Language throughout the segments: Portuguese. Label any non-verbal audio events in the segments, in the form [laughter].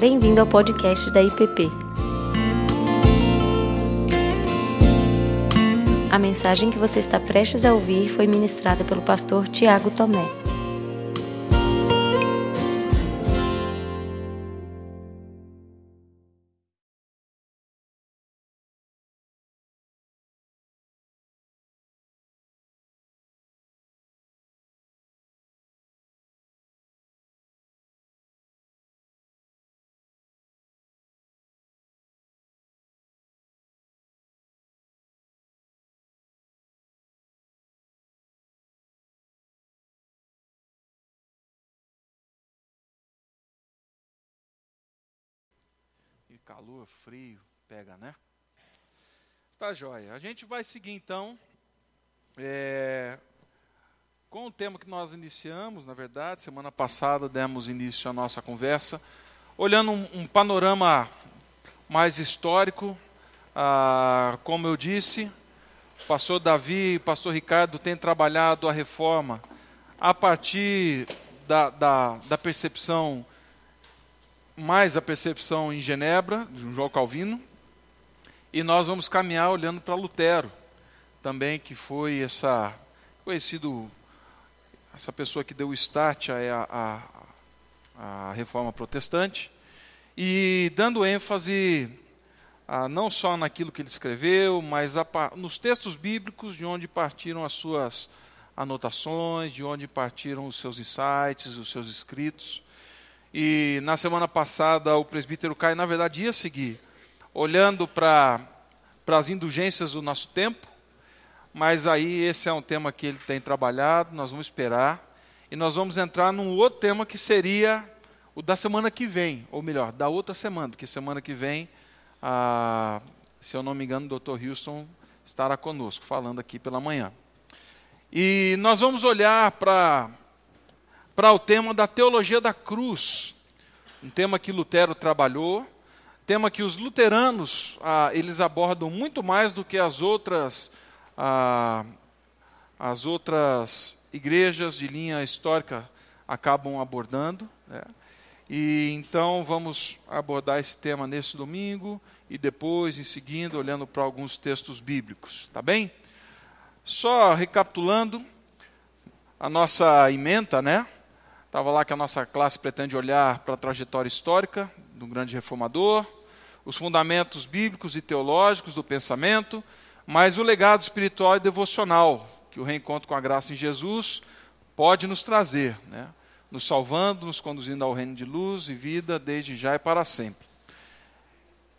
Bem-vindo ao podcast da IPP. A mensagem que você está prestes a ouvir foi ministrada pelo pastor Tiago Tomé. Calor, frio, pega, né? Tá joia. A gente vai seguir então é, com o tema que nós iniciamos, na verdade, semana passada demos início à nossa conversa, olhando um, um panorama mais histórico. Ah, como eu disse, o pastor Davi e o pastor Ricardo têm trabalhado a reforma a partir da, da, da percepção mais a percepção em Genebra, de João Calvino, e nós vamos caminhar olhando para Lutero, também que foi essa conhecido essa pessoa que deu o start à, à, à reforma protestante, e dando ênfase a, não só naquilo que ele escreveu, mas a, nos textos bíblicos de onde partiram as suas anotações, de onde partiram os seus insights, os seus escritos. E na semana passada o presbítero Caio, na verdade, ia seguir, olhando para as indulgências do nosso tempo, mas aí esse é um tema que ele tem trabalhado, nós vamos esperar, e nós vamos entrar num outro tema que seria o da semana que vem, ou melhor, da outra semana, porque semana que vem, se eu não me engano, o Dr. Houston estará conosco, falando aqui pela manhã. E nós vamos olhar para para o tema da teologia da cruz, um tema que Lutero trabalhou, tema que os luteranos ah, eles abordam muito mais do que as outras ah, as outras igrejas de linha histórica acabam abordando. Né? E então vamos abordar esse tema nesse domingo e depois, em seguida, olhando para alguns textos bíblicos, tá bem? Só recapitulando a nossa ementa, né? Estava lá que a nossa classe pretende olhar para a trajetória histórica do grande reformador, os fundamentos bíblicos e teológicos do pensamento, mas o legado espiritual e devocional que o reencontro com a graça em Jesus pode nos trazer, né? nos salvando, nos conduzindo ao reino de luz e vida desde já e para sempre.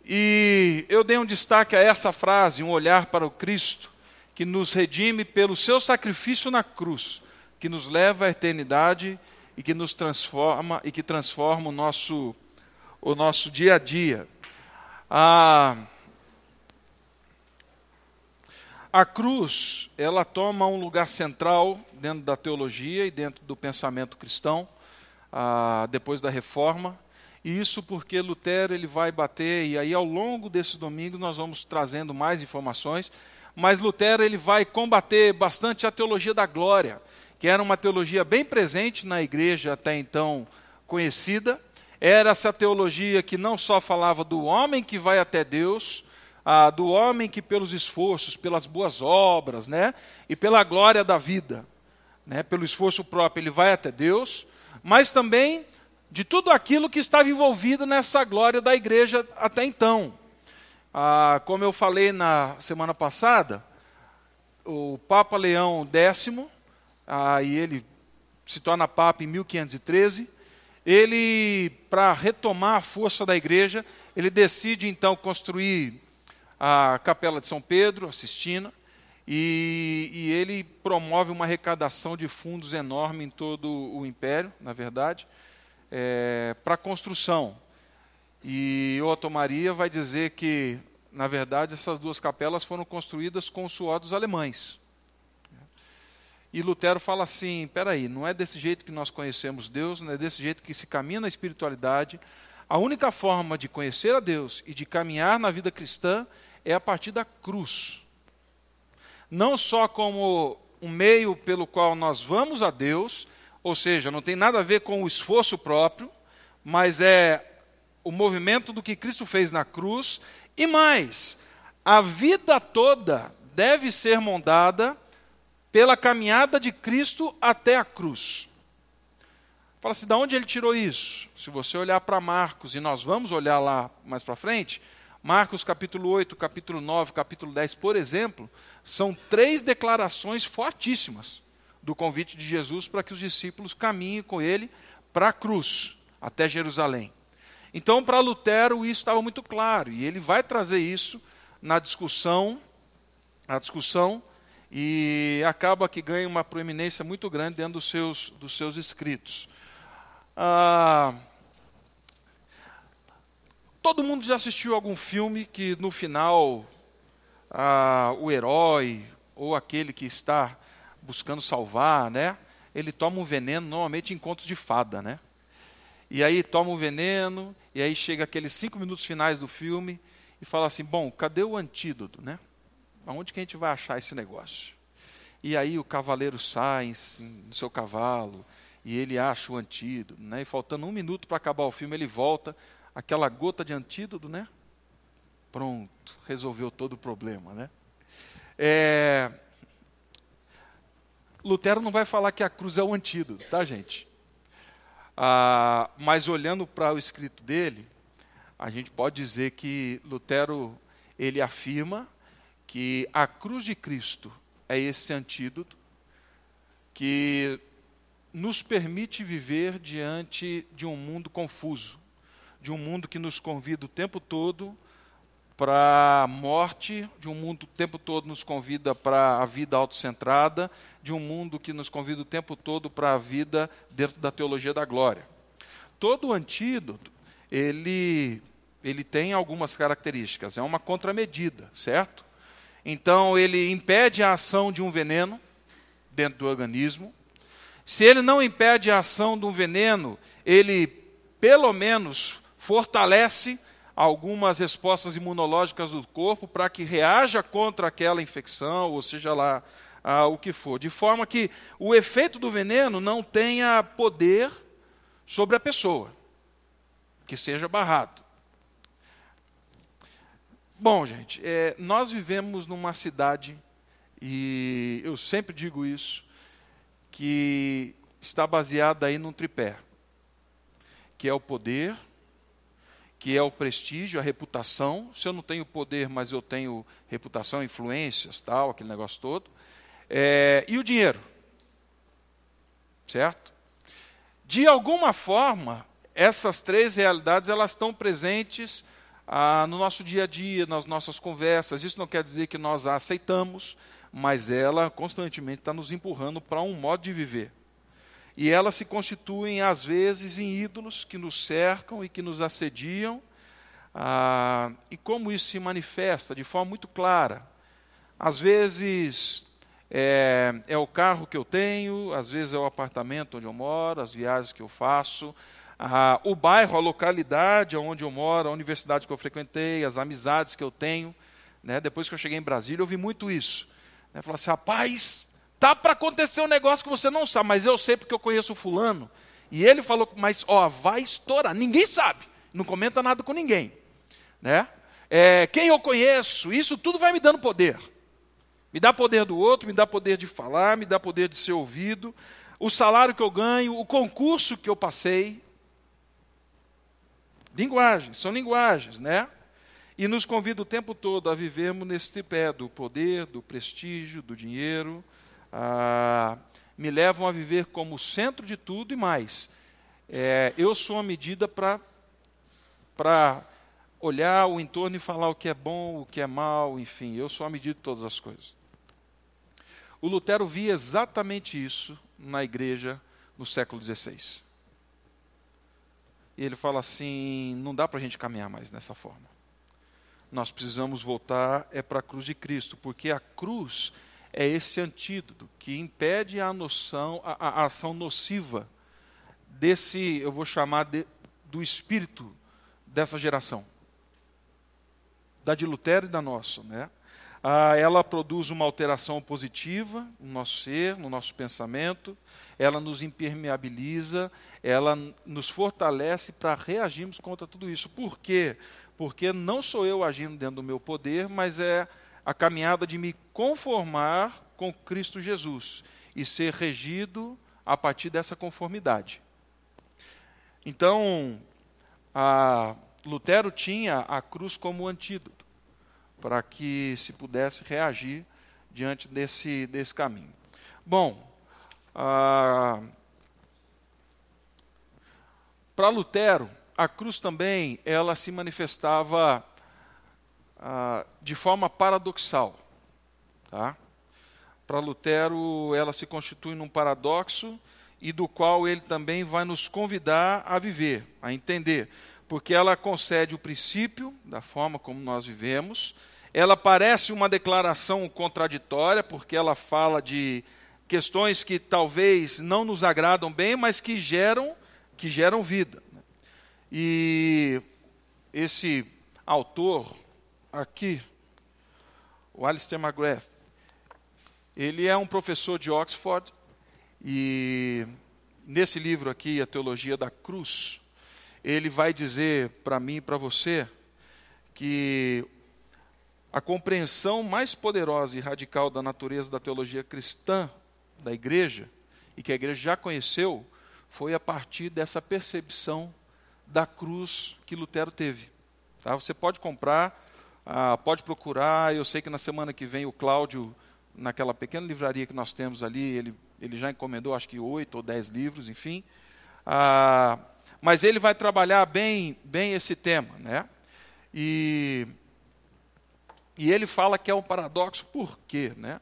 E eu dei um destaque a essa frase, um olhar para o Cristo, que nos redime pelo seu sacrifício na cruz, que nos leva à eternidade e que nos transforma e que transforma o nosso, o nosso dia a dia. A, a cruz, ela toma um lugar central dentro da teologia e dentro do pensamento cristão, ah, depois da reforma. E isso porque Lutero ele vai bater, e aí ao longo desses domingos nós vamos trazendo mais informações, mas Lutero ele vai combater bastante a teologia da glória que era uma teologia bem presente na igreja até então conhecida. Era essa teologia que não só falava do homem que vai até Deus, ah, do homem que pelos esforços, pelas boas obras, né, e pela glória da vida, né, pelo esforço próprio, ele vai até Deus, mas também de tudo aquilo que estava envolvido nessa glória da igreja até então. Ah, como eu falei na semana passada, o Papa Leão X ah, e ele se torna Papa em 1513. Ele, para retomar a força da igreja, ele decide então construir a Capela de São Pedro, a Sistina, e, e, ele promove uma arrecadação de fundos enorme em todo o império, na verdade, é, para construção. E Otto Maria vai dizer que, na verdade, essas duas capelas foram construídas com o suor dos alemães. E Lutero fala assim: peraí, não é desse jeito que nós conhecemos Deus, não é desse jeito que se caminha na espiritualidade. A única forma de conhecer a Deus e de caminhar na vida cristã é a partir da cruz. Não só como um meio pelo qual nós vamos a Deus, ou seja, não tem nada a ver com o esforço próprio, mas é o movimento do que Cristo fez na cruz, e mais, a vida toda deve ser mondada pela caminhada de Cristo até a cruz. Fala assim, de onde ele tirou isso? Se você olhar para Marcos, e nós vamos olhar lá mais para frente, Marcos capítulo 8, capítulo 9, capítulo 10, por exemplo, são três declarações fortíssimas do convite de Jesus para que os discípulos caminhem com ele para a cruz, até Jerusalém. Então, para Lutero, isso estava muito claro, e ele vai trazer isso na discussão, a discussão, e acaba que ganha uma proeminência muito grande dentro dos seus, dos seus escritos. Ah, todo mundo já assistiu algum filme que no final ah, o herói ou aquele que está buscando salvar, né? Ele toma um veneno, normalmente em contos de fada, né? E aí toma o veneno, e aí chega aqueles cinco minutos finais do filme e fala assim: bom, cadê o antídoto, né? Aonde que a gente vai achar esse negócio? E aí o cavaleiro sai no seu cavalo e ele acha o antídoto, né? E faltando um minuto para acabar o filme, ele volta, aquela gota de antídoto, né? Pronto, resolveu todo o problema, né? É... Lutero não vai falar que a cruz é o antídoto, tá, gente? Ah, mas olhando para o escrito dele, a gente pode dizer que Lutero ele afirma que a cruz de Cristo é esse antídoto que nos permite viver diante de um mundo confuso, de um mundo que nos convida o tempo todo para a morte, de um mundo o tempo todo nos convida para a vida autocentrada, de um mundo que nos convida o tempo todo para a vida dentro da teologia da glória. Todo o antídoto, ele, ele tem algumas características, é uma contramedida, certo? Então, ele impede a ação de um veneno dentro do organismo. Se ele não impede a ação de um veneno, ele, pelo menos, fortalece algumas respostas imunológicas do corpo para que reaja contra aquela infecção, ou seja lá ah, o que for, de forma que o efeito do veneno não tenha poder sobre a pessoa, que seja barrado. Bom, gente, é, nós vivemos numa cidade, e eu sempre digo isso, que está baseada aí num tripé, que é o poder, que é o prestígio, a reputação. Se eu não tenho poder, mas eu tenho reputação, influências, tal, aquele negócio todo. É, e o dinheiro. Certo? De alguma forma, essas três realidades elas estão presentes ah, no nosso dia a dia, nas nossas conversas. Isso não quer dizer que nós a aceitamos, mas ela constantemente está nos empurrando para um modo de viver. E elas se constituem, às vezes, em ídolos que nos cercam e que nos assediam. Ah, e como isso se manifesta de forma muito clara. Às vezes é, é, o carro que eu tenho, às vezes é o apartamento onde eu moro, as viagens que eu faço, ah, o bairro, a localidade onde eu moro, a universidade que eu frequentei, as amizades que eu tenho. Né? Depois que eu cheguei em Brasília, eu vi muito isso. Né? Assim, rapaz, Tá para acontecer um negócio que você não sabe, mas eu sei porque eu conheço o fulano. E ele falou, mas ó, vai estourar. Ninguém sabe. Não comenta nada com ninguém. Né? É, quem eu conheço, isso tudo vai me dando poder. Me dá poder do outro, me dá poder de falar, me dá poder de ser ouvido. O salário que eu ganho, o concurso que eu passei. Linguagens, são linguagens, né? E nos convida o tempo todo a vivermos nesse tripé do poder, do prestígio, do dinheiro, ah, me levam a viver como centro de tudo e mais. É, eu sou uma medida para olhar o entorno e falar o que é bom, o que é mal, enfim, eu sou a medida de todas as coisas. O Lutero via exatamente isso na igreja no século XVI. E ele fala assim: não dá para a gente caminhar mais dessa forma. Nós precisamos voltar é para a cruz de Cristo, porque a cruz é esse antídoto que impede a noção, a, a ação nociva desse, eu vou chamar de, do espírito dessa geração, da de Lutero e da nossa, né? Ah, ela produz uma alteração positiva no nosso ser, no nosso pensamento, ela nos impermeabiliza, ela nos fortalece para reagirmos contra tudo isso. Por quê? Porque não sou eu agindo dentro do meu poder, mas é a caminhada de me conformar com Cristo Jesus e ser regido a partir dessa conformidade. Então, Lutero tinha a cruz como antídoto para que se pudesse reagir diante desse, desse caminho. Bom, ah, para Lutero, a cruz também ela se manifestava ah, de forma paradoxal. Tá? Para Lutero, ela se constitui num paradoxo e do qual ele também vai nos convidar a viver, a entender, porque ela concede o princípio da forma como nós vivemos, ela parece uma declaração contraditória, porque ela fala de questões que talvez não nos agradam bem, mas que geram, que geram vida. E esse autor aqui, o Alistair McGrath, ele é um professor de Oxford e nesse livro aqui, A Teologia da Cruz, ele vai dizer para mim e para você que a compreensão mais poderosa e radical da natureza da teologia cristã da igreja, e que a igreja já conheceu, foi a partir dessa percepção da cruz que Lutero teve. Tá? Você pode comprar, ah, pode procurar, eu sei que na semana que vem o Cláudio, naquela pequena livraria que nós temos ali, ele, ele já encomendou acho que oito ou dez livros, enfim. Ah, mas ele vai trabalhar bem, bem esse tema. Né? E e ele fala que é um paradoxo, por quê? Né?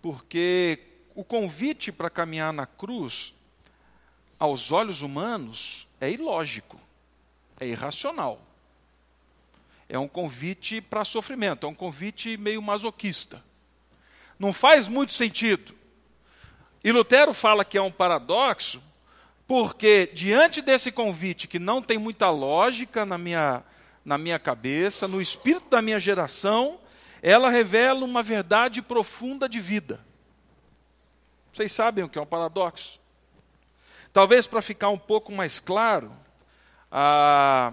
Porque o convite para caminhar na cruz, aos olhos humanos, é ilógico, é irracional. É um convite para sofrimento, é um convite meio masoquista. Não faz muito sentido. E Lutero fala que é um paradoxo, porque diante desse convite que não tem muita lógica na minha na minha cabeça, no espírito da minha geração, ela revela uma verdade profunda de vida. Vocês sabem o que é um paradoxo? Talvez para ficar um pouco mais claro, ah,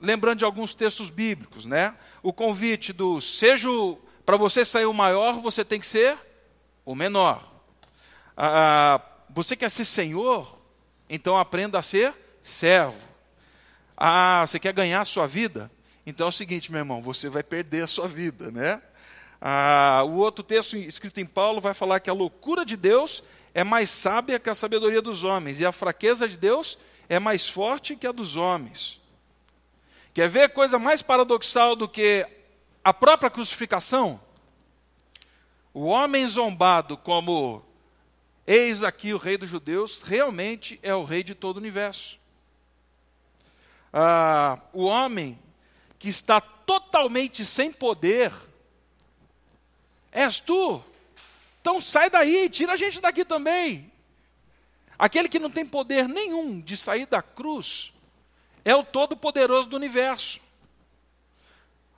lembrando de alguns textos bíblicos, né? O convite do seja para você sair o maior, você tem que ser o menor. Ah, você quer ser senhor? Então aprenda a ser servo. Ah, você quer ganhar a sua vida? Então é o seguinte, meu irmão, você vai perder a sua vida, né? Ah, o outro texto escrito em Paulo vai falar que a loucura de Deus é mais sábia que a sabedoria dos homens, e a fraqueza de Deus é mais forte que a dos homens. Quer ver coisa mais paradoxal do que a própria crucificação? O homem zombado como eis aqui o rei dos judeus, realmente é o rei de todo o universo ah, o homem que está totalmente sem poder, és tu. Então sai daí, tira a gente daqui também. Aquele que não tem poder nenhum de sair da cruz é o Todo-Poderoso do universo.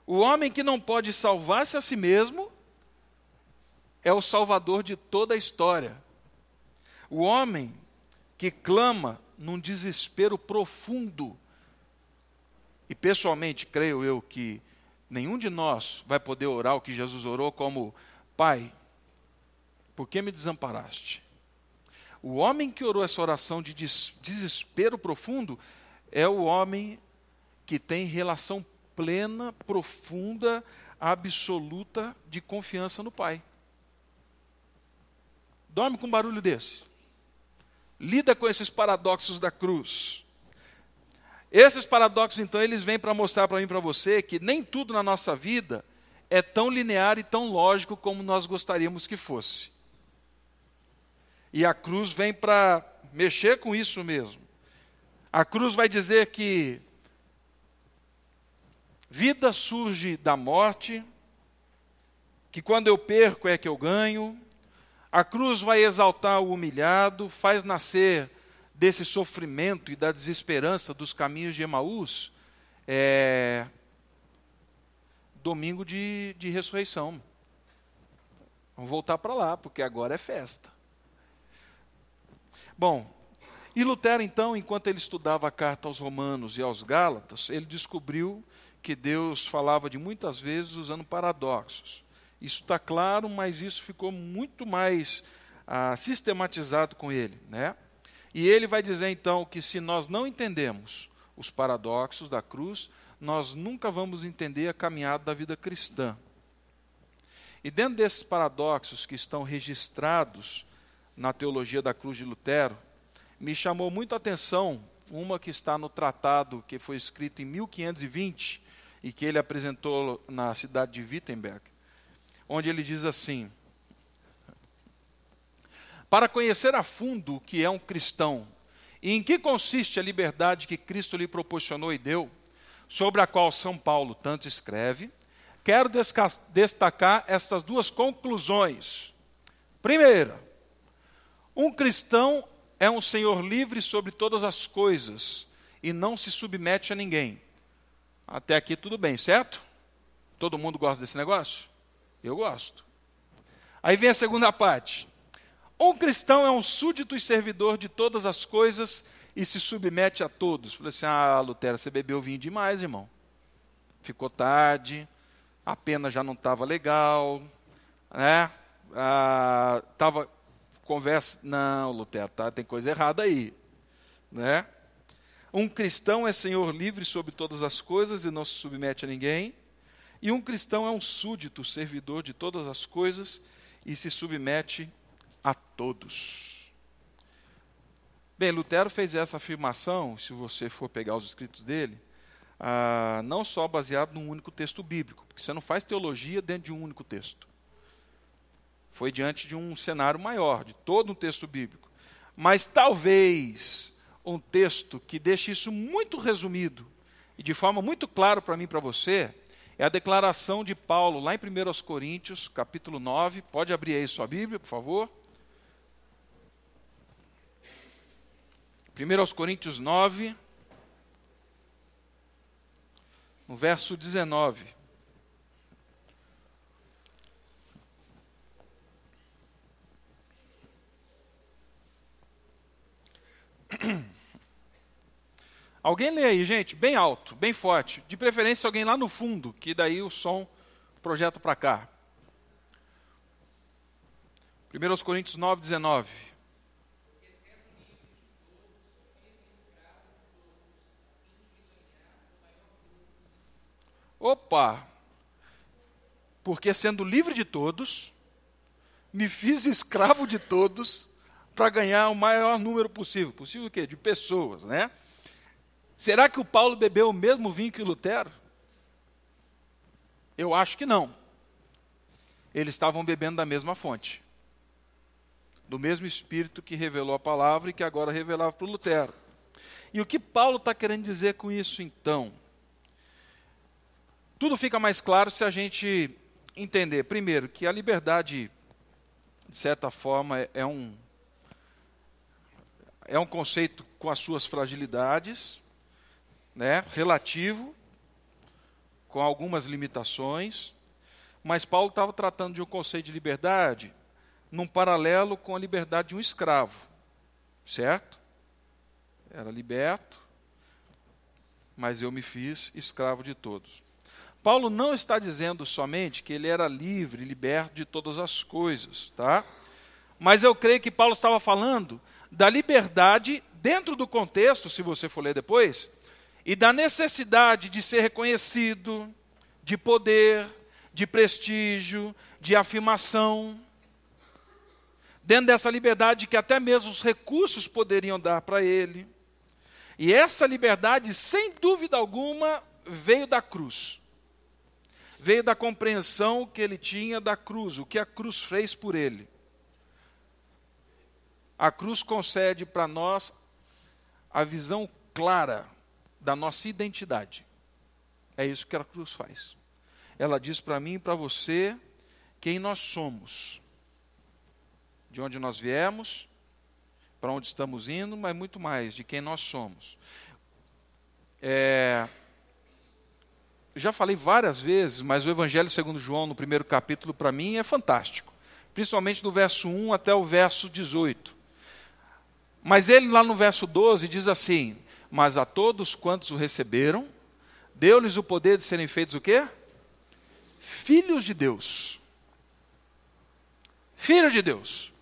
O homem que não pode salvar-se a si mesmo é o Salvador de toda a história. O homem que clama num desespero profundo e pessoalmente creio eu que nenhum de nós vai poder orar o que Jesus orou como Pai, por que me desamparaste? O homem que orou essa oração de desespero profundo é o homem que tem relação plena, profunda, absoluta de confiança no Pai. Dorme com um barulho desse. Lida com esses paradoxos da cruz. Esses paradoxos, então, eles vêm para mostrar para mim e para você que nem tudo na nossa vida é tão linear e tão lógico como nós gostaríamos que fosse. E a cruz vem para mexer com isso mesmo. A cruz vai dizer que vida surge da morte, que quando eu perco é que eu ganho. A cruz vai exaltar o humilhado, faz nascer desse sofrimento e da desesperança dos caminhos de Emaús é domingo de, de ressurreição. Vamos voltar para lá, porque agora é festa. Bom, e Lutero, então, enquanto ele estudava a carta aos Romanos e aos Gálatas, ele descobriu que Deus falava de muitas vezes usando paradoxos. Isso está claro, mas isso ficou muito mais ah, sistematizado com ele. Né? E ele vai dizer então que se nós não entendemos os paradoxos da cruz, nós nunca vamos entender a caminhada da vida cristã. E dentro desses paradoxos que estão registrados na teologia da cruz de Lutero, me chamou muito a atenção uma que está no tratado que foi escrito em 1520 e que ele apresentou na cidade de Wittenberg, onde ele diz assim: Para conhecer a fundo o que é um cristão e em que consiste a liberdade que Cristo lhe proporcionou e deu, sobre a qual São Paulo tanto escreve, quero destacar estas duas conclusões. Primeira, um cristão é um senhor livre sobre todas as coisas e não se submete a ninguém. Até aqui tudo bem, certo? Todo mundo gosta desse negócio? Eu gosto. Aí vem a segunda parte. Um cristão é um súdito e servidor de todas as coisas e se submete a todos. Falei assim: ah, Lutero, você bebeu vinho demais, irmão. Ficou tarde, a pena já não estava legal, né? Ah, tava conversa, não, Lutero, tá, tem coisa errada aí, né? Um cristão é senhor livre sobre todas as coisas e não se submete a ninguém. E um cristão é um súdito, servidor de todas as coisas e se submete a todos. Bem, Lutero fez essa afirmação, se você for pegar os escritos dele, ah, não só baseado num único texto bíblico, porque você não faz teologia dentro de um único texto. Foi diante de um cenário maior, de todo um texto bíblico. Mas talvez um texto que deixe isso muito resumido e de forma muito clara para mim e para você, é a declaração de Paulo lá em 1 Coríntios, capítulo 9. Pode abrir aí sua Bíblia, por favor. 1 Coríntios 9, no verso 19. [clears throat] Alguém lê aí, gente, bem alto, bem forte. De preferência alguém lá no fundo, que daí o som projeta para cá. 1 Coríntios 9, 19. Opa! Porque sendo livre de todos, me fiz escravo de todos para ganhar o maior número possível. Possível o quê? De pessoas, né? Será que o Paulo bebeu o mesmo vinho que Lutero? Eu acho que não. Eles estavam bebendo da mesma fonte. Do mesmo Espírito que revelou a palavra e que agora revelava para o Lutero. E o que Paulo está querendo dizer com isso então? Tudo fica mais claro se a gente entender, primeiro, que a liberdade, de certa forma, é, é um, é um conceito com as suas fragilidades, né, relativo, com algumas limitações, mas Paulo estava tratando de um conceito de liberdade num paralelo com a liberdade de um escravo, certo? Era liberto, mas eu me fiz escravo de todos. Paulo não está dizendo somente que ele era livre, liberto de todas as coisas, tá? Mas eu creio que Paulo estava falando da liberdade dentro do contexto, se você for ler depois, e da necessidade de ser reconhecido, de poder, de prestígio, de afirmação. Dentro dessa liberdade que até mesmo os recursos poderiam dar para ele. E essa liberdade, sem dúvida alguma, veio da cruz veio da compreensão que ele tinha da cruz, o que a cruz fez por ele. A cruz concede para nós a visão clara da nossa identidade. É isso que a cruz faz. Ela diz para mim e para você quem nós somos, de onde nós viemos, para onde estamos indo, mas muito mais de quem nós somos. É, já falei várias vezes, mas o Evangelho segundo João, no primeiro capítulo, para mim é fantástico. principalmente do verso 1 até o verso 18. Mas ele, lá no verso 12, diz assim: Mas a todos quantos o receberam, deu-lhes o poder de serem feitos o quê? Filhos de Deus. Filhos de Deus.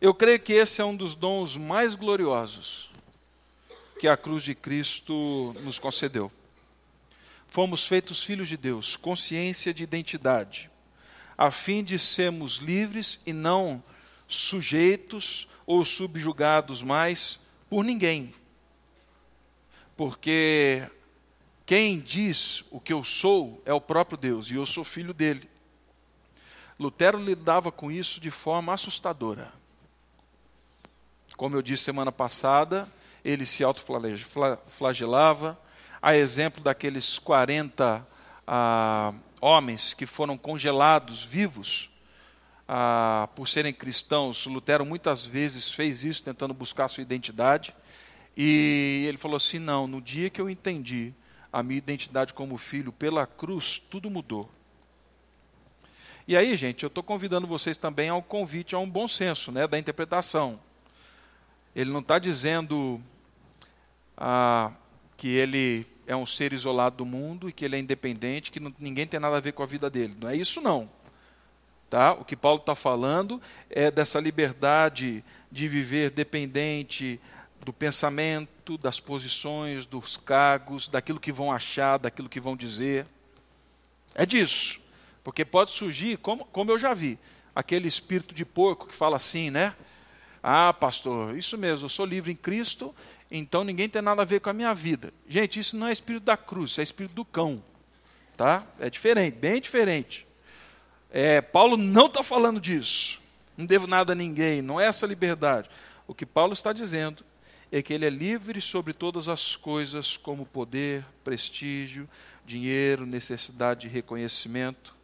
Eu creio que esse é um dos dons mais gloriosos que a cruz de Cristo nos concedeu. Fomos feitos filhos de Deus, consciência de identidade, a fim de sermos livres e não sujeitos ou subjugados mais por ninguém. Porque quem diz o que eu sou é o próprio Deus, e eu sou filho dele. Lutero lidava com isso de forma assustadora. Como eu disse semana passada, ele se autoflagelava, a exemplo daqueles 40 ah, homens que foram congelados vivos ah, por serem cristãos. Lutero muitas vezes fez isso, tentando buscar sua identidade. E ele falou assim: não, no dia que eu entendi a minha identidade como filho pela cruz, tudo mudou. E aí, gente, eu estou convidando vocês também ao convite a um bom senso né, da interpretação. Ele não está dizendo ah, que ele é um ser isolado do mundo e que ele é independente, que não, ninguém tem nada a ver com a vida dele. Não é isso, não. Tá? O que Paulo está falando é dessa liberdade de viver dependente do pensamento, das posições, dos cargos, daquilo que vão achar, daquilo que vão dizer. É disso. Porque pode surgir, como, como eu já vi, aquele espírito de porco que fala assim, né? Ah, pastor, isso mesmo, eu sou livre em Cristo, então ninguém tem nada a ver com a minha vida. Gente, isso não é espírito da cruz, isso é espírito do cão. Tá? É diferente, bem diferente. É, Paulo não está falando disso. Não devo nada a ninguém, não é essa liberdade. O que Paulo está dizendo é que ele é livre sobre todas as coisas, como poder, prestígio, dinheiro, necessidade de reconhecimento,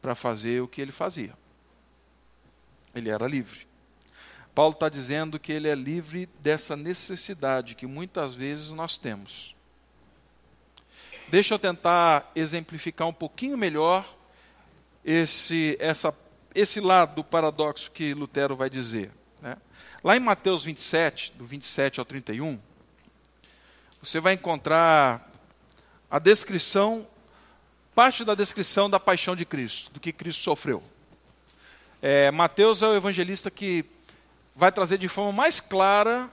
para fazer o que ele fazia. Ele era livre. Paulo está dizendo que ele é livre dessa necessidade que muitas vezes nós temos. Deixa eu tentar exemplificar um pouquinho melhor esse, essa, esse lado do paradoxo que Lutero vai dizer. Né? Lá em Mateus 27, do 27 ao 31, você vai encontrar a descrição, parte da descrição da paixão de Cristo, do que Cristo sofreu. É, Mateus é o evangelista que vai trazer de forma mais clara,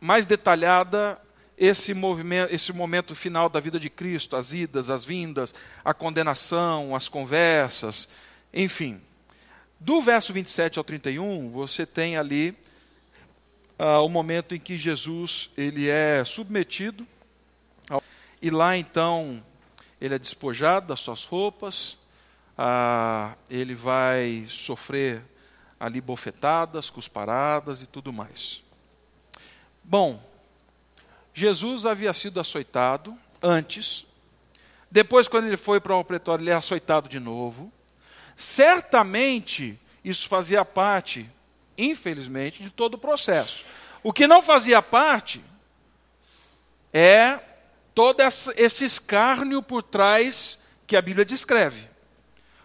mais detalhada, esse, movimento, esse momento final da vida de Cristo, as idas, as vindas, a condenação, as conversas, enfim. Do verso 27 ao 31, você tem ali uh, o momento em que Jesus ele é submetido, ao, e lá então ele é despojado das suas roupas, uh, ele vai sofrer ali bofetadas, cusparadas e tudo mais. Bom, Jesus havia sido açoitado antes, depois, quando ele foi para o pretório, ele é açoitado de novo. Certamente, isso fazia parte, infelizmente, de todo o processo. O que não fazia parte é todo esse escárnio por trás que a Bíblia descreve.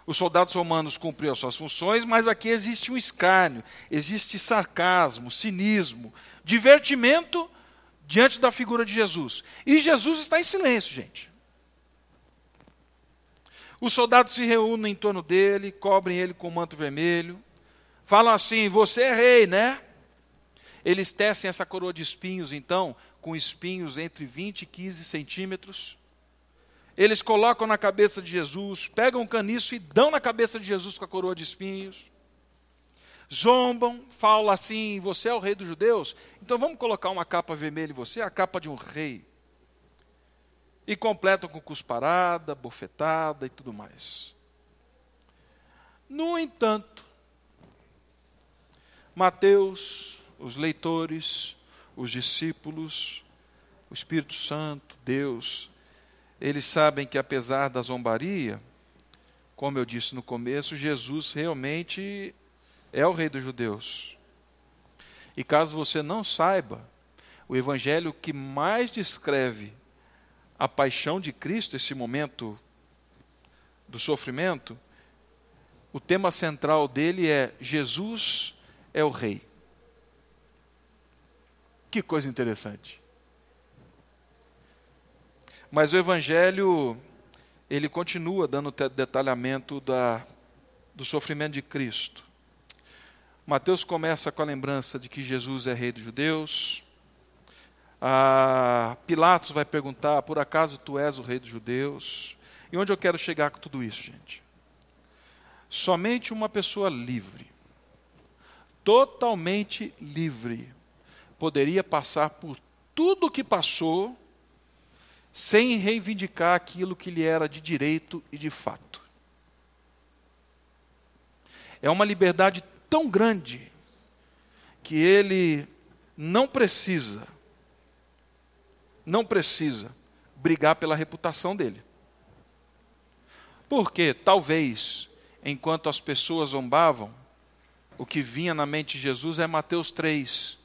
Os soldados romanos cumpriam suas funções, mas aqui existe um escárnio, existe sarcasmo, cinismo, divertimento diante da figura de Jesus. E Jesus está em silêncio, gente. Os soldados se reúnem em torno dele, cobrem ele com manto vermelho, falam assim: Você é rei, né? Eles tecem essa coroa de espinhos, então, com espinhos entre 20 e 15 centímetros. Eles colocam na cabeça de Jesus, pegam um caniço e dão na cabeça de Jesus com a coroa de espinhos. Zombam, falam assim: Você é o rei dos judeus? Então vamos colocar uma capa vermelha em você, a capa de um rei. E completam com cusparada, bofetada e tudo mais. No entanto, Mateus, os leitores, os discípulos, o Espírito Santo, Deus, eles sabem que apesar da zombaria, como eu disse no começo, Jesus realmente é o rei dos judeus. E caso você não saiba, o evangelho que mais descreve a paixão de Cristo, esse momento do sofrimento, o tema central dele é Jesus é o Rei. Que coisa interessante. Mas o Evangelho, ele continua dando detalhamento da, do sofrimento de Cristo. Mateus começa com a lembrança de que Jesus é rei dos judeus. Ah, Pilatos vai perguntar: por acaso tu és o rei dos judeus? E onde eu quero chegar com tudo isso, gente? Somente uma pessoa livre, totalmente livre, poderia passar por tudo o que passou sem reivindicar aquilo que lhe era de direito e de fato. É uma liberdade tão grande que ele não precisa, não precisa brigar pela reputação dele. Porque talvez, enquanto as pessoas zombavam, o que vinha na mente de Jesus é Mateus 3,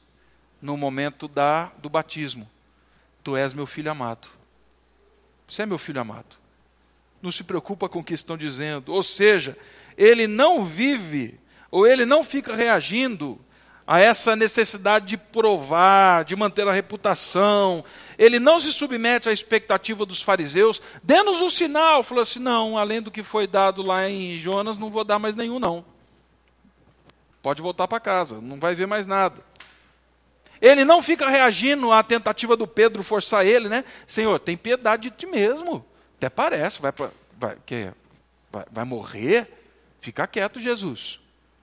no momento da, do batismo. Tu és meu filho amado. Você é meu filho amado. Não se preocupa com o que estão dizendo. Ou seja, ele não vive ou ele não fica reagindo a essa necessidade de provar, de manter a reputação. Ele não se submete à expectativa dos fariseus. Dê-nos um sinal. Falou assim: não, além do que foi dado lá em Jonas, não vou dar mais nenhum, não. Pode voltar para casa, não vai ver mais nada. Ele não fica reagindo à tentativa do Pedro forçar ele, né? Senhor, tem piedade de ti mesmo. Até parece, vai, vai, que, vai, vai morrer. Fica quieto, Jesus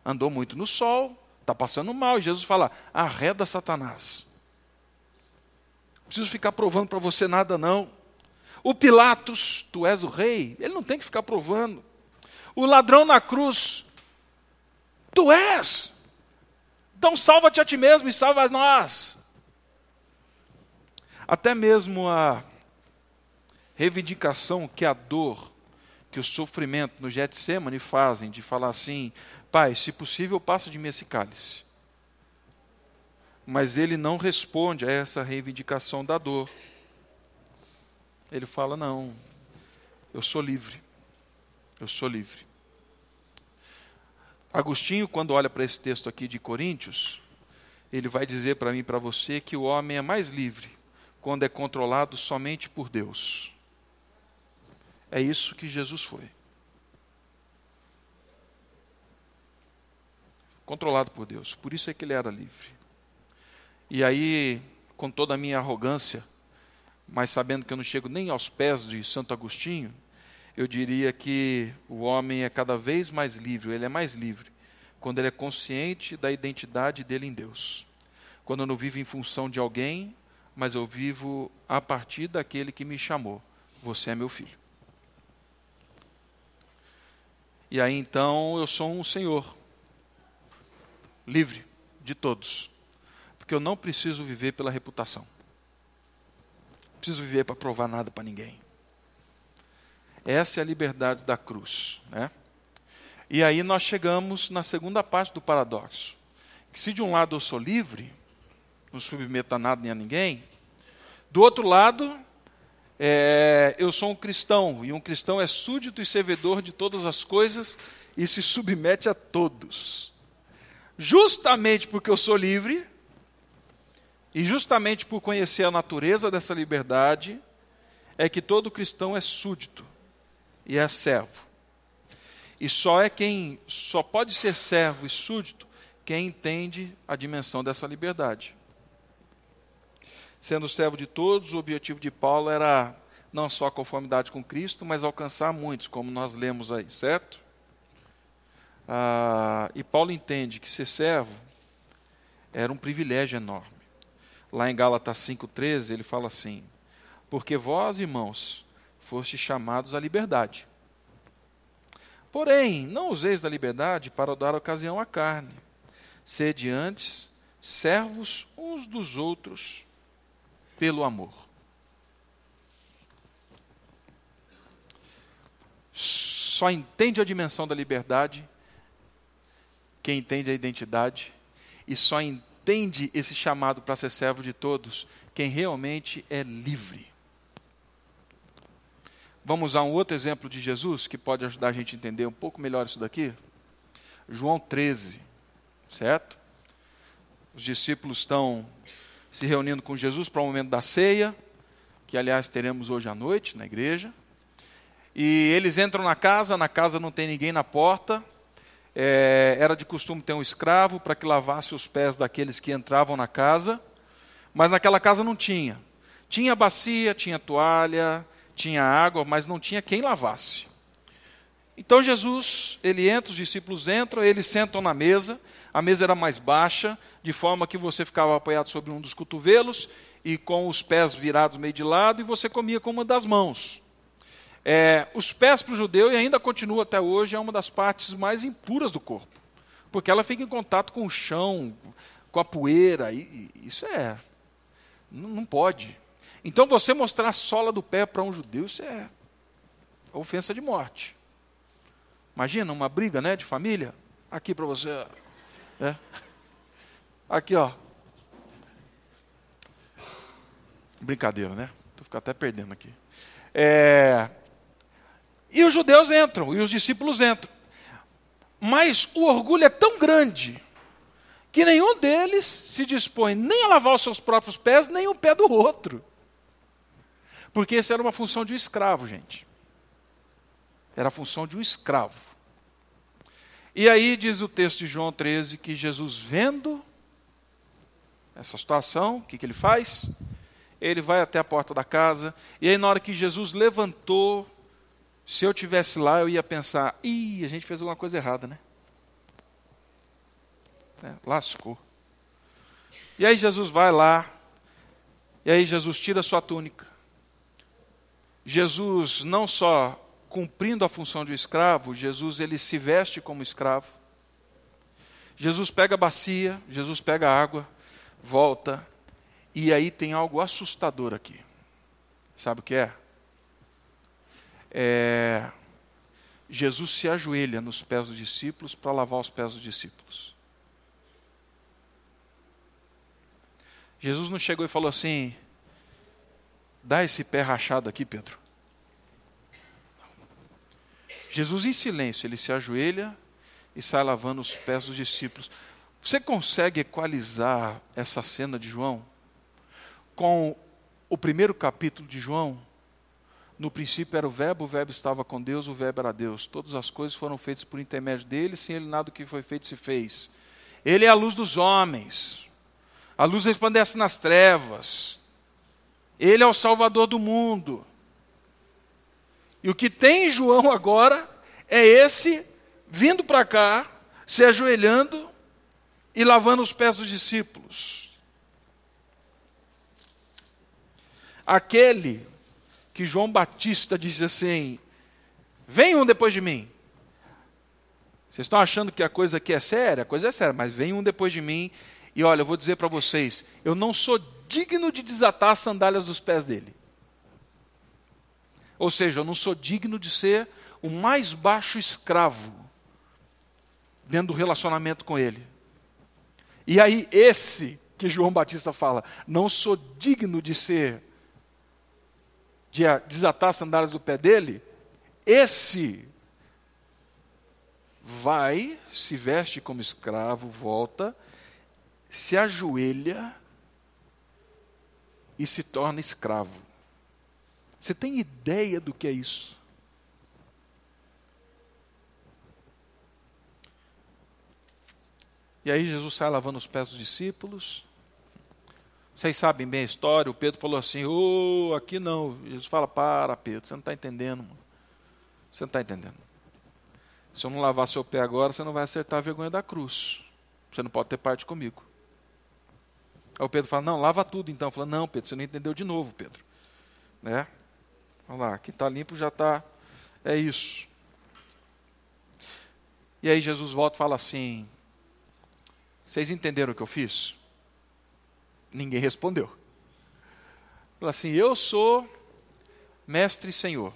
andou muito no sol, está passando mal. E Jesus fala: arreda Satanás. Não preciso ficar provando para você nada, não. O Pilatos, tu és o rei, ele não tem que ficar provando. O ladrão na cruz, tu és. Então salva-te a ti mesmo e salva a nós. Até mesmo a reivindicação que a dor, que o sofrimento no Getsemane fazem, de falar assim: Pai, se possível, passa de mim esse cálice. Mas ele não responde a essa reivindicação da dor. Ele fala: Não, eu sou livre. Eu sou livre. Agostinho, quando olha para esse texto aqui de Coríntios, ele vai dizer para mim e para você que o homem é mais livre quando é controlado somente por Deus. É isso que Jesus foi. controlado por Deus. Por isso é que ele era livre. E aí, com toda a minha arrogância, mas sabendo que eu não chego nem aos pés de Santo Agostinho, eu diria que o homem é cada vez mais livre, ele é mais livre, quando ele é consciente da identidade dele em Deus. Quando eu não vivo em função de alguém, mas eu vivo a partir daquele que me chamou. Você é meu filho. E aí então eu sou um senhor, livre de todos. Porque eu não preciso viver pela reputação. Não preciso viver para provar nada para ninguém. Essa é a liberdade da cruz. Né? E aí nós chegamos na segunda parte do paradoxo. Que se de um lado eu sou livre, não submeto a nada nem a ninguém, do outro lado, é, eu sou um cristão, e um cristão é súdito e servidor de todas as coisas e se submete a todos justamente porque eu sou livre, e justamente por conhecer a natureza dessa liberdade, é que todo cristão é súdito e é servo. E só é quem só pode ser servo e súdito quem entende a dimensão dessa liberdade. Sendo servo de todos, o objetivo de Paulo era não só a conformidade com Cristo, mas alcançar muitos, como nós lemos aí, certo? Ah, e Paulo entende que ser servo era um privilégio enorme. Lá em Gálatas 5,13 ele fala assim: Porque vós, irmãos, fostes chamados à liberdade. Porém, não useis da liberdade para dar ocasião à carne. Sede antes servos uns dos outros pelo amor. Só entende a dimensão da liberdade quem entende a identidade e só entende esse chamado para ser servo de todos quem realmente é livre. Vamos usar um outro exemplo de Jesus que pode ajudar a gente a entender um pouco melhor isso daqui? João 13, certo? Os discípulos estão se reunindo com Jesus para o momento da ceia, que aliás teremos hoje à noite na igreja. E eles entram na casa, na casa não tem ninguém na porta. É, era de costume ter um escravo para que lavasse os pés daqueles que entravam na casa, mas naquela casa não tinha. Tinha bacia, tinha toalha, tinha água, mas não tinha quem lavasse. Então Jesus, ele entra, os discípulos entram, eles sentam na mesa, a mesa era mais baixa, de forma que você ficava apoiado sobre um dos cotovelos e com os pés virados meio de lado, e você comia com uma das mãos. É, os pés para o judeu, e ainda continua até hoje, é uma das partes mais impuras do corpo, porque ela fica em contato com o chão, com a poeira, e, e isso é. Não, não pode. Então você mostrar a sola do pé para um judeu, isso é ofensa de morte. Imagina uma briga né, de família. Aqui para você. É. Aqui, ó. Brincadeira, né? Estou ficando até perdendo aqui. É... E os judeus entram, e os discípulos entram. Mas o orgulho é tão grande que nenhum deles se dispõe nem a lavar os seus próprios pés, nem o pé do outro. Porque essa era uma função de um escravo, gente. Era a função de um escravo. E aí diz o texto de João 13 que Jesus, vendo essa situação, o que, que ele faz? Ele vai até a porta da casa, e aí na hora que Jesus levantou, se eu tivesse lá, eu ia pensar: ih, a gente fez alguma coisa errada, né? É, lascou. E aí Jesus vai lá, e aí Jesus tira a sua túnica. Jesus não só cumprindo a função de escravo, Jesus ele se veste como escravo. Jesus pega a bacia, Jesus pega a água, volta, e aí tem algo assustador aqui. Sabe o que é? É Jesus se ajoelha nos pés dos discípulos para lavar os pés dos discípulos. Jesus não chegou e falou assim: dá esse pé rachado aqui, Pedro. Jesus, em silêncio, ele se ajoelha e sai lavando os pés dos discípulos. Você consegue equalizar essa cena de João com o primeiro capítulo de João? No princípio era o Verbo, o Verbo estava com Deus, o Verbo era Deus. Todas as coisas foram feitas por intermédio dele, sem ele nada do que foi feito se fez. Ele é a luz dos homens. A luz resplandece nas trevas. Ele é o Salvador do mundo. E o que tem em João agora é esse vindo para cá, se ajoelhando e lavando os pés dos discípulos. Aquele que João Batista diz assim: vem um depois de mim. Vocês estão achando que a coisa aqui é séria? A coisa é séria, mas vem um depois de mim. E olha, eu vou dizer para vocês: eu não sou digno de desatar as sandálias dos pés dele. Ou seja, eu não sou digno de ser o mais baixo escravo dentro do relacionamento com ele. E aí, esse que João Batista fala, não sou digno de ser, de desatar as sandálias do pé dele, esse vai, se veste como escravo, volta, se ajoelha e se torna escravo. Você tem ideia do que é isso? E aí Jesus sai lavando os pés dos discípulos. Vocês sabem bem a história. O Pedro falou assim: oh, aqui não. Jesus fala: Para, Pedro, você não está entendendo. Mano. Você não está entendendo. Se eu não lavar seu pé agora, você não vai acertar a vergonha da cruz. Você não pode ter parte comigo. Aí o Pedro fala: Não, lava tudo então. Fala: Não, Pedro, você não entendeu de novo, Pedro. Né? Olha lá, aqui está limpo, já está. É isso. E aí Jesus volta e fala assim: Vocês entenderam o que eu fiz? Ninguém respondeu. Fala assim: Eu sou mestre e senhor.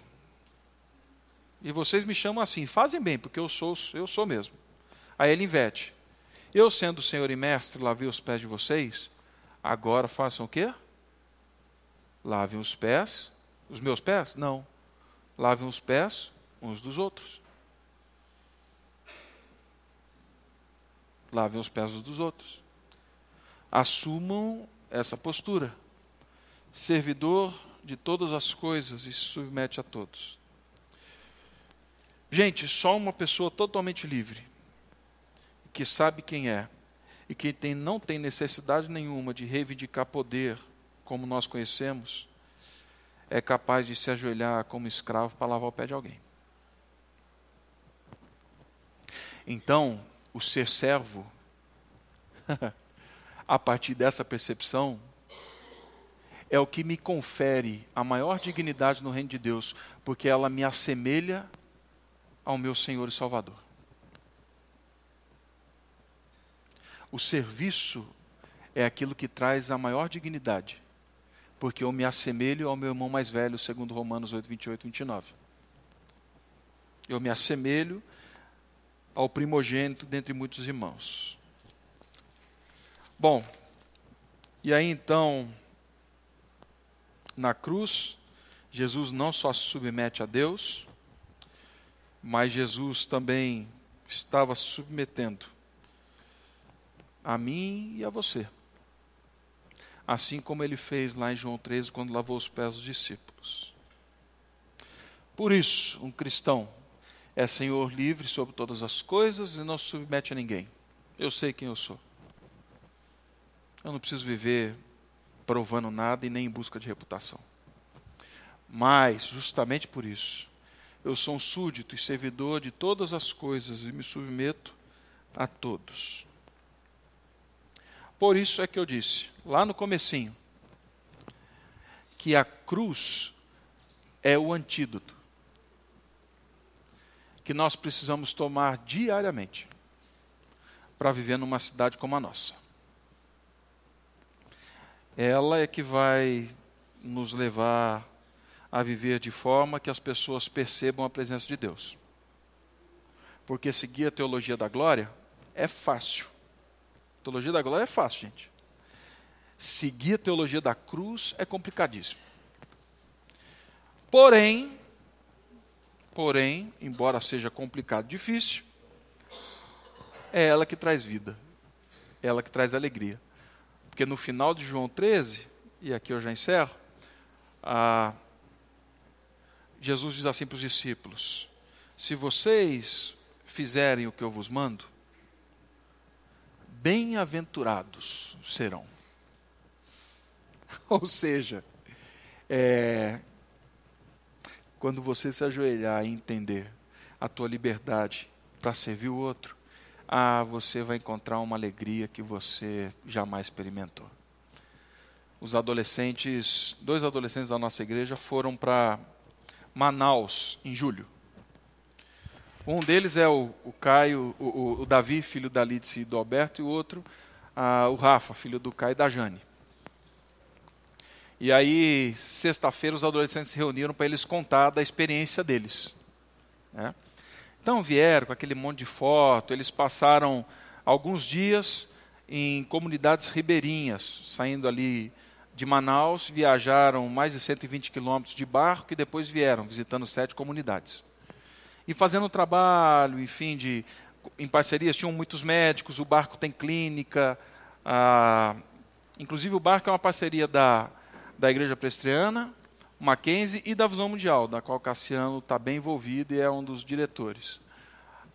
E vocês me chamam assim, fazem bem, porque eu sou, eu sou mesmo. Aí ele inverte. Eu, sendo senhor e mestre, lavei os pés de vocês, agora façam o quê? Lavem os pés os meus pés? Não. lavem os pés uns dos outros. Lavem os pés uns dos outros. Assumam essa postura. Servidor de todas as coisas e se submete a todos. Gente, só uma pessoa totalmente livre, que sabe quem é e que tem, não tem necessidade nenhuma de reivindicar poder como nós conhecemos, é capaz de se ajoelhar como escravo para lavar o pé de alguém. Então, o ser servo, [laughs] a partir dessa percepção, é o que me confere a maior dignidade no reino de Deus, porque ela me assemelha ao meu Senhor e Salvador. O serviço é aquilo que traz a maior dignidade, porque eu me assemelho ao meu irmão mais velho, segundo Romanos 8, 28 e 29. Eu me assemelho ao primogênito dentre muitos irmãos. Bom, e aí então, na cruz, Jesus não só se submete a Deus, mas Jesus também estava se submetendo a mim e a você. Assim como ele fez lá em João 13, quando lavou os pés dos discípulos. Por isso, um cristão é senhor livre sobre todas as coisas e não se submete a ninguém. Eu sei quem eu sou. Eu não preciso viver provando nada e nem em busca de reputação. Mas, justamente por isso, eu sou um súdito e servidor de todas as coisas e me submeto a todos. Por isso é que eu disse, lá no comecinho, que a cruz é o antídoto que nós precisamos tomar diariamente para viver numa cidade como a nossa. Ela é que vai nos levar a viver de forma que as pessoas percebam a presença de Deus. Porque seguir a teologia da glória é fácil. Teologia da glória é fácil, gente. Seguir a teologia da cruz é complicadíssimo. Porém, porém, embora seja complicado, difícil, é ela que traz vida. É ela que traz alegria. Porque no final de João 13, e aqui eu já encerro, Jesus diz assim para os discípulos: Se vocês fizerem o que eu vos mando, bem-aventurados serão. [laughs] Ou seja, é, quando você se ajoelhar e entender a tua liberdade para servir o outro, ah, você vai encontrar uma alegria que você jamais experimentou. Os adolescentes, dois adolescentes da nossa igreja foram para Manaus em julho. Um deles é o, o Caio, o, o, Davi, filho da Lídice e do Alberto, e o outro, ah, o Rafa, filho do Caio e da Jane. E aí, sexta-feira, os adolescentes se reuniram para eles contar da experiência deles. Né? Então vieram com aquele monte de foto, eles passaram alguns dias em comunidades ribeirinhas, saindo ali de Manaus, viajaram mais de 120 quilômetros de barco e depois vieram, visitando sete comunidades. E fazendo um trabalho, enfim, de, em parcerias, tinham muitos médicos, o barco tem clínica, ah, inclusive o barco é uma parceria da, da Igreja Prestriana, Mackenzie e da Visão Mundial, da qual Cassiano está bem envolvido e é um dos diretores.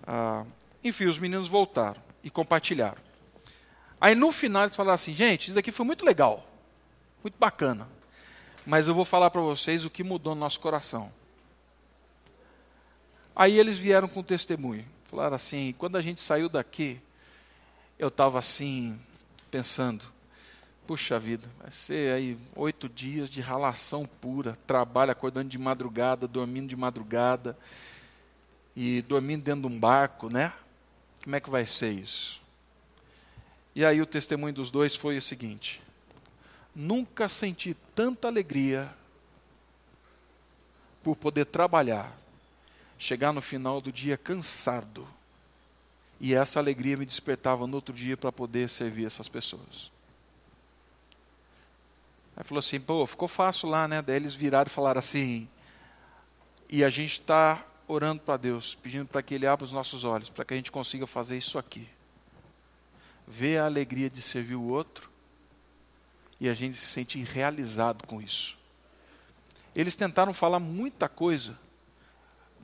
Ah, enfim, os meninos voltaram e compartilharam. Aí no final eles falaram assim, gente, isso aqui foi muito legal muito bacana. Mas eu vou falar para vocês o que mudou no nosso coração. Aí eles vieram com testemunho. Falaram assim: quando a gente saiu daqui, eu estava assim, pensando, puxa vida, vai ser aí oito dias de ralação pura, trabalho acordando de madrugada, dormindo de madrugada e dormindo dentro de um barco, né? Como é que vai ser isso? E aí o testemunho dos dois foi o seguinte: nunca senti tanta alegria por poder trabalhar, chegar no final do dia cansado. E essa alegria me despertava no outro dia para poder servir essas pessoas. Aí falou assim, pô, ficou fácil lá, né? Daí eles viraram e falaram assim: E a gente está orando para Deus, pedindo para que Ele abra os nossos olhos, para que a gente consiga fazer isso aqui. Ver a alegria de servir o outro e a gente se sente realizado com isso. Eles tentaram falar muita coisa,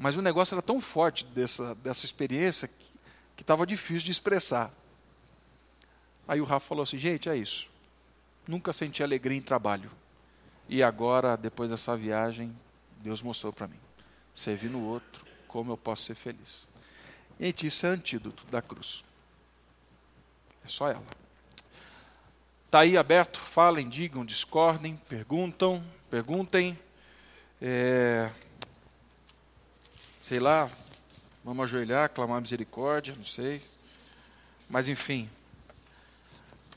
mas o negócio era tão forte dessa, dessa experiência que estava difícil de expressar. Aí o Rafa falou assim: gente, é isso. Nunca senti alegria em trabalho. E agora, depois dessa viagem, Deus mostrou para mim. Servir no outro, como eu posso ser feliz. Gente, isso é antídoto da cruz. É só ela. Está aí aberto, falem, digam, discordem, perguntam, perguntem. É, sei lá, vamos ajoelhar, clamar misericórdia, não sei. Mas enfim,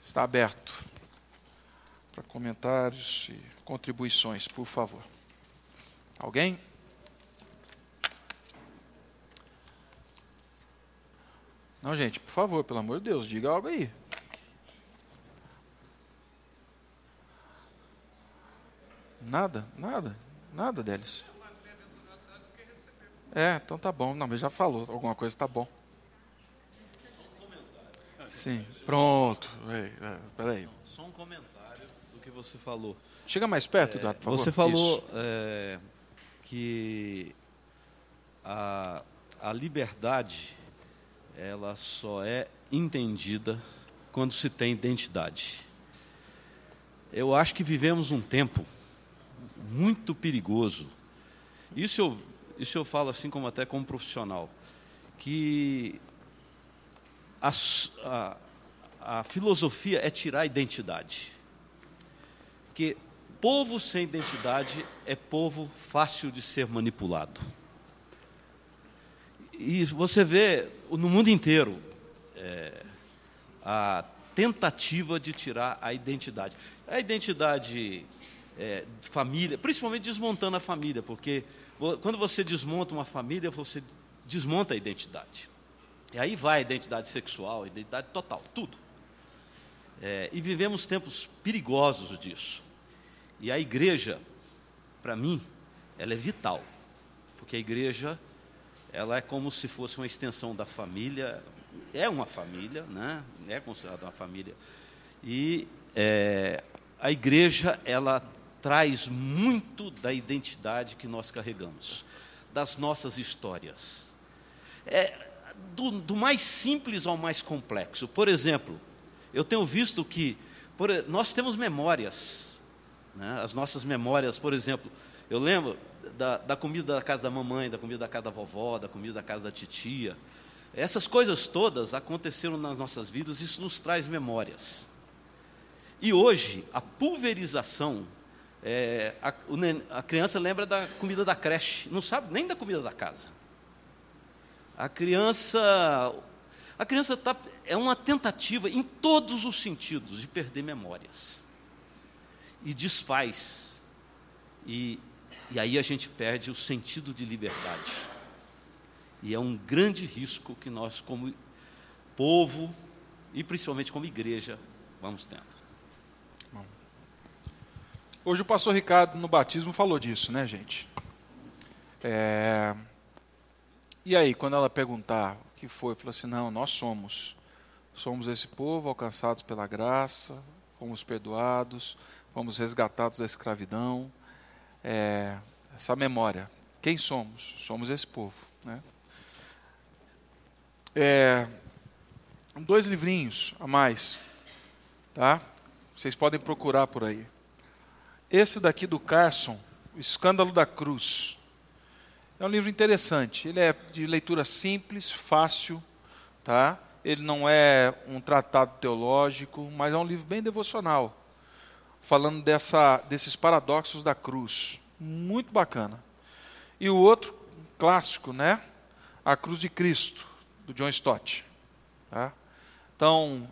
está aberto para comentários e contribuições, por favor. Alguém? Não, gente, por favor, pelo amor de Deus, diga algo aí. Nada, nada, nada deles. É, então tá bom. Não, mas já falou, alguma coisa tá bom. Sim, pronto. É, peraí. Só um comentário do que você falou. Chega mais perto, é, por favor. Você falou é, que a, a liberdade ela só é entendida quando se tem identidade. Eu acho que vivemos um tempo muito perigoso. Isso eu, isso eu falo assim como até como profissional, que a, a, a filosofia é tirar a identidade. Porque povo sem identidade é povo fácil de ser manipulado. E você vê no mundo inteiro é, a tentativa de tirar a identidade. A identidade é, família, principalmente desmontando a família, porque quando você desmonta uma família, você desmonta a identidade. E aí vai a identidade sexual, a identidade total, tudo. É, e vivemos tempos perigosos disso. E a igreja, para mim, ela é vital, porque a igreja ela é como se fosse uma extensão da família, é uma família, né? é considerada uma família. E é, a igreja, ela traz muito da identidade que nós carregamos, das nossas histórias. É, do, do mais simples ao mais complexo. Por exemplo, eu tenho visto que por, nós temos memórias, né? as nossas memórias, por exemplo, eu lembro, da, da comida da casa da mamãe, da comida da casa da vovó, da comida da casa da titia. Essas coisas todas aconteceram nas nossas vidas, isso nos traz memórias. E hoje, a pulverização, é, a, a, criança lembra da comida da creche, não sabe nem da comida da casa. A criança, a criança tá, é uma tentativa, em todos os sentidos, de perder memórias. E desfaz. E e aí a gente perde o sentido de liberdade. E é um grande risco que nós, como povo, e principalmente como igreja, vamos tendo. Hoje o pastor Ricardo no batismo falou disso, né, gente? É... E aí, quando ela perguntar o que foi, falou assim: não, nós somos. Somos esse povo alcançados pela graça, fomos perdoados, fomos resgatados da escravidão é, essa memória. Quem somos? Somos esse povo. Né? É, dois livrinhos a mais, tá? Vocês podem procurar por aí. Esse daqui do Carson, O Escândalo da Cruz. É um livro interessante. Ele é de leitura simples, fácil, tá? Ele não é um tratado teológico, mas é um livro bem devocional falando dessa, desses paradoxos da cruz. Muito bacana. E o outro, clássico, né? A Cruz de Cristo, do John Stott. Tá? Então,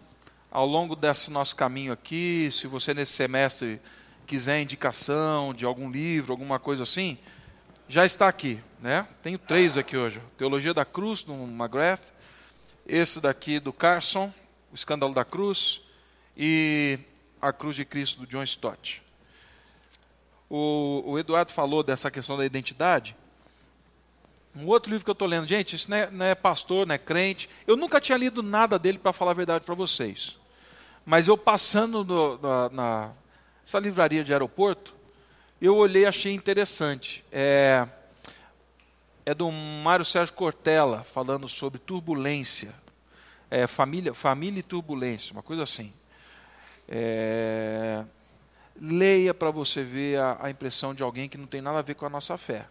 ao longo desse nosso caminho aqui, se você nesse semestre quiser indicação de algum livro, alguma coisa assim, já está aqui. Né? Tenho três aqui hoje. Teologia da Cruz, do McGrath. Esse daqui do Carson, O Escândalo da Cruz. E a Cruz de Cristo, do John Stott. O, o Eduardo falou dessa questão da identidade. Um outro livro que eu estou lendo, gente, isso não é, não é, pastor, não é crente. Eu nunca tinha lido nada dele para falar a verdade para vocês. Mas eu passando no, na, na essa livraria de aeroporto, eu olhei e achei interessante. É, é do Mário Sérgio Cortella, falando sobre turbulência. É, família, família e turbulência, uma coisa assim. É, leia para você ver a, a impressão de alguém que não tem nada a ver com a nossa fé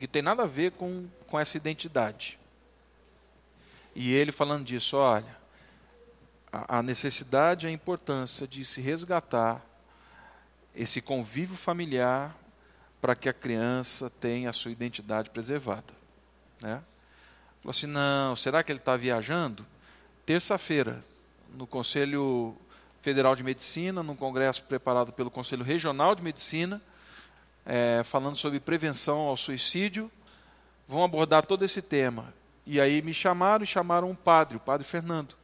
que tem nada a ver com, com essa identidade. E ele falando disso, olha, a, a necessidade e a importância de se resgatar esse convívio familiar para que a criança tenha a sua identidade preservada. Né? Falou assim, não, será que ele está viajando? Terça-feira, no Conselho Federal de Medicina, num congresso preparado pelo Conselho Regional de Medicina, é, falando sobre prevenção ao suicídio. Vão abordar todo esse tema. E aí me chamaram e chamaram um padre, o padre Fernando,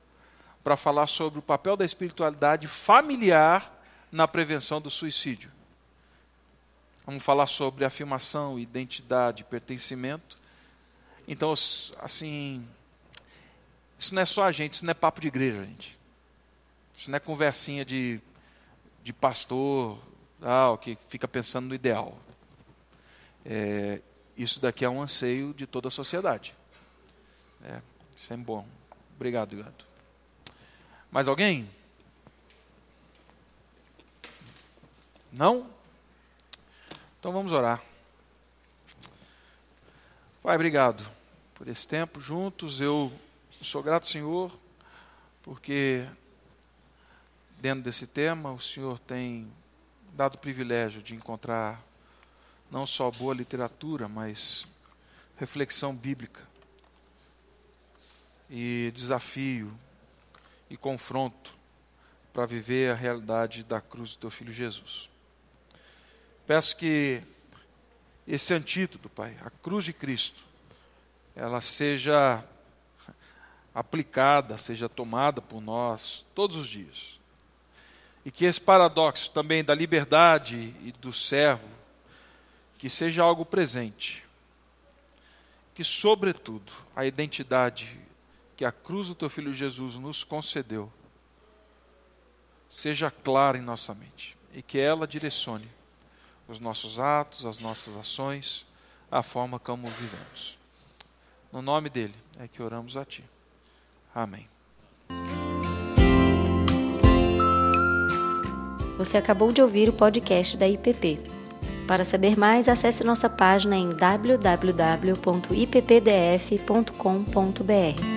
para falar sobre o papel da espiritualidade familiar na prevenção do suicídio. Vamos falar sobre afirmação, identidade, pertencimento. Então, assim, isso não é só a gente, isso não é papo de igreja, gente. Isso não é conversinha de, de pastor, ah, que fica pensando no ideal. É, isso daqui é um anseio de toda a sociedade. É, isso é bom. Obrigado, Gato. Mais alguém? Não? Então vamos orar. Pai, obrigado por esse tempo juntos. Eu sou grato, Senhor, porque dentro desse tema o Senhor tem dado o privilégio de encontrar não só boa literatura, mas reflexão bíblica e desafio e confronto para viver a realidade da cruz do teu filho Jesus. Peço que esse antídoto, Pai, a cruz de Cristo, ela seja aplicada, seja tomada por nós todos os dias e que esse paradoxo também da liberdade e do servo, que seja algo presente. Que, sobretudo, a identidade que a cruz do teu filho Jesus nos concedeu seja clara em nossa mente e que ela direcione os nossos atos, as nossas ações, a forma como vivemos. No nome dele é que oramos a ti. Amém. Você acabou de ouvir o podcast da IPP. Para saber mais, acesse nossa página em www.ippdf.com.br.